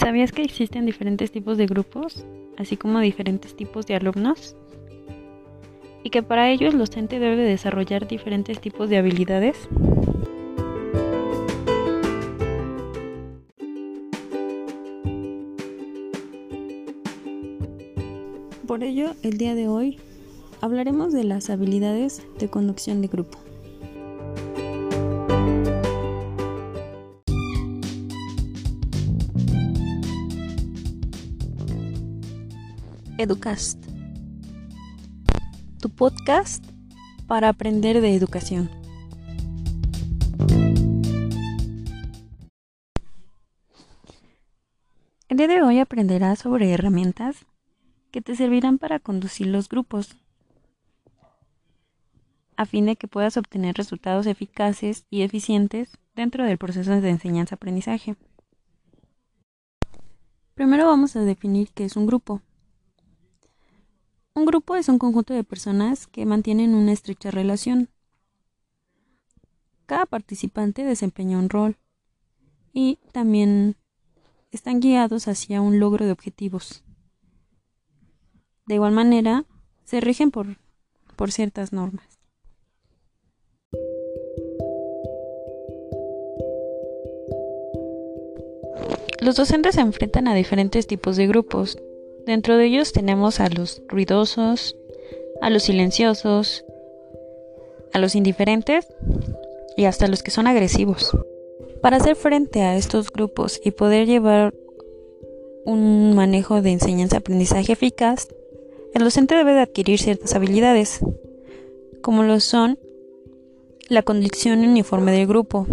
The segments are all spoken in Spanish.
¿Sabías que existen diferentes tipos de grupos, así como diferentes tipos de alumnos? Y que para ello el docente debe desarrollar diferentes tipos de habilidades. Por ello, el día de hoy hablaremos de las habilidades de conducción de grupo. Educast, tu podcast para aprender de educación. El día de hoy aprenderás sobre herramientas que te servirán para conducir los grupos, a fin de que puedas obtener resultados eficaces y eficientes dentro del proceso de enseñanza-aprendizaje. Primero vamos a definir qué es un grupo. Un grupo es un conjunto de personas que mantienen una estrecha relación. Cada participante desempeña un rol y también están guiados hacia un logro de objetivos. De igual manera, se rigen por, por ciertas normas. Los docentes se enfrentan a diferentes tipos de grupos, Dentro de ellos tenemos a los ruidosos, a los silenciosos, a los indiferentes y hasta los que son agresivos. Para hacer frente a estos grupos y poder llevar un manejo de enseñanza-aprendizaje eficaz, el docente debe de adquirir ciertas habilidades, como lo son la condición uniforme del grupo.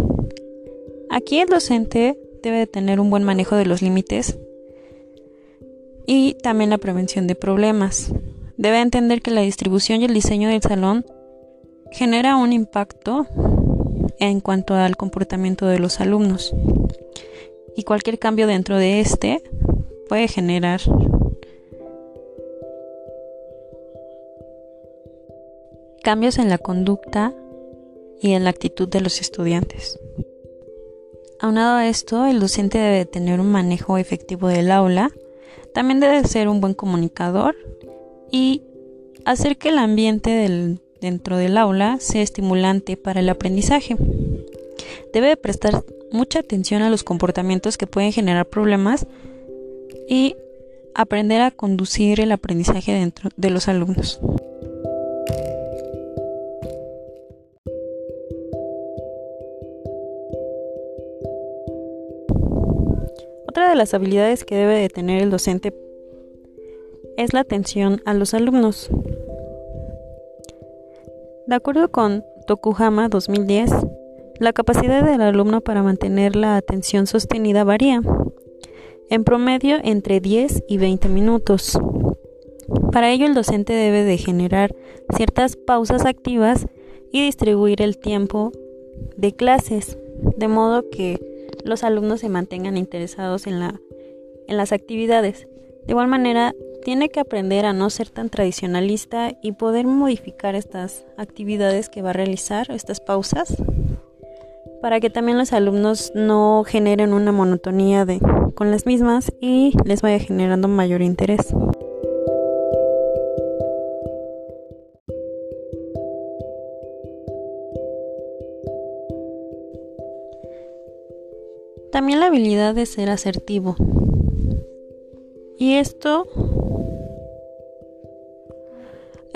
Aquí el docente debe de tener un buen manejo de los límites y también la prevención de problemas. Debe entender que la distribución y el diseño del salón genera un impacto en cuanto al comportamiento de los alumnos y cualquier cambio dentro de este puede generar cambios en la conducta y en la actitud de los estudiantes. Aunado a esto, el docente debe tener un manejo efectivo del aula, también debe ser un buen comunicador y hacer que el ambiente dentro del aula sea estimulante para el aprendizaje. Debe prestar mucha atención a los comportamientos que pueden generar problemas y aprender a conducir el aprendizaje dentro de los alumnos. Otra de las habilidades que debe de tener el docente es la atención a los alumnos. De acuerdo con Tokuhama 2010, la capacidad del alumno para mantener la atención sostenida varía, en promedio entre 10 y 20 minutos. Para ello el docente debe de generar ciertas pausas activas y distribuir el tiempo de clases, de modo que los alumnos se mantengan interesados en, la, en las actividades. De igual manera, tiene que aprender a no ser tan tradicionalista y poder modificar estas actividades que va a realizar, estas pausas, para que también los alumnos no generen una monotonía de, con las mismas y les vaya generando mayor interés. También la habilidad de ser asertivo. Y esto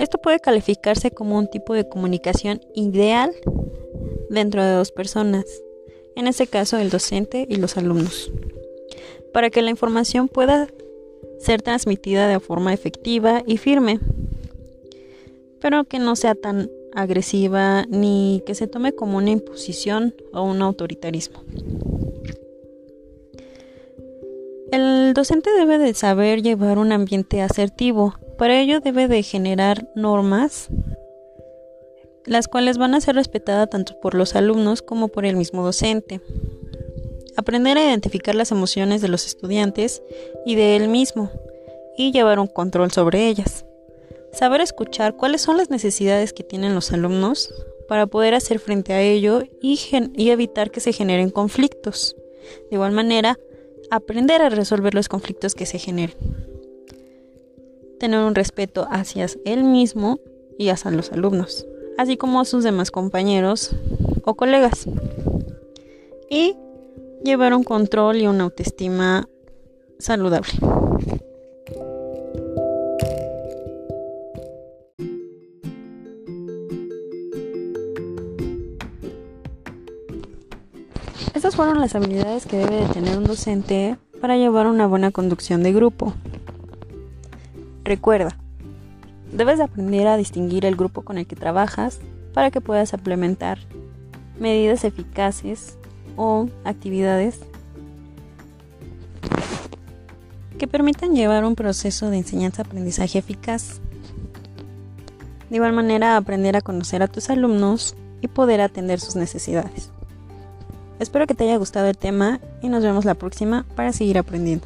esto puede calificarse como un tipo de comunicación ideal dentro de dos personas, en este caso el docente y los alumnos, para que la información pueda ser transmitida de forma efectiva y firme, pero que no sea tan agresiva ni que se tome como una imposición o un autoritarismo. El docente debe de saber llevar un ambiente asertivo. Para ello debe de generar normas las cuales van a ser respetadas tanto por los alumnos como por el mismo docente. Aprender a identificar las emociones de los estudiantes y de él mismo y llevar un control sobre ellas. Saber escuchar cuáles son las necesidades que tienen los alumnos para poder hacer frente a ello y, y evitar que se generen conflictos. De igual manera, aprender a resolver los conflictos que se generen. Tener un respeto hacia él mismo y hacia los alumnos, así como a sus demás compañeros o colegas. Y llevar un control y una autoestima saludable. Fueron las habilidades que debe de tener un docente para llevar una buena conducción de grupo. Recuerda, debes aprender a distinguir el grupo con el que trabajas para que puedas implementar medidas eficaces o actividades que permitan llevar un proceso de enseñanza-aprendizaje eficaz. De igual manera, aprender a conocer a tus alumnos y poder atender sus necesidades. Espero que te haya gustado el tema y nos vemos la próxima para seguir aprendiendo.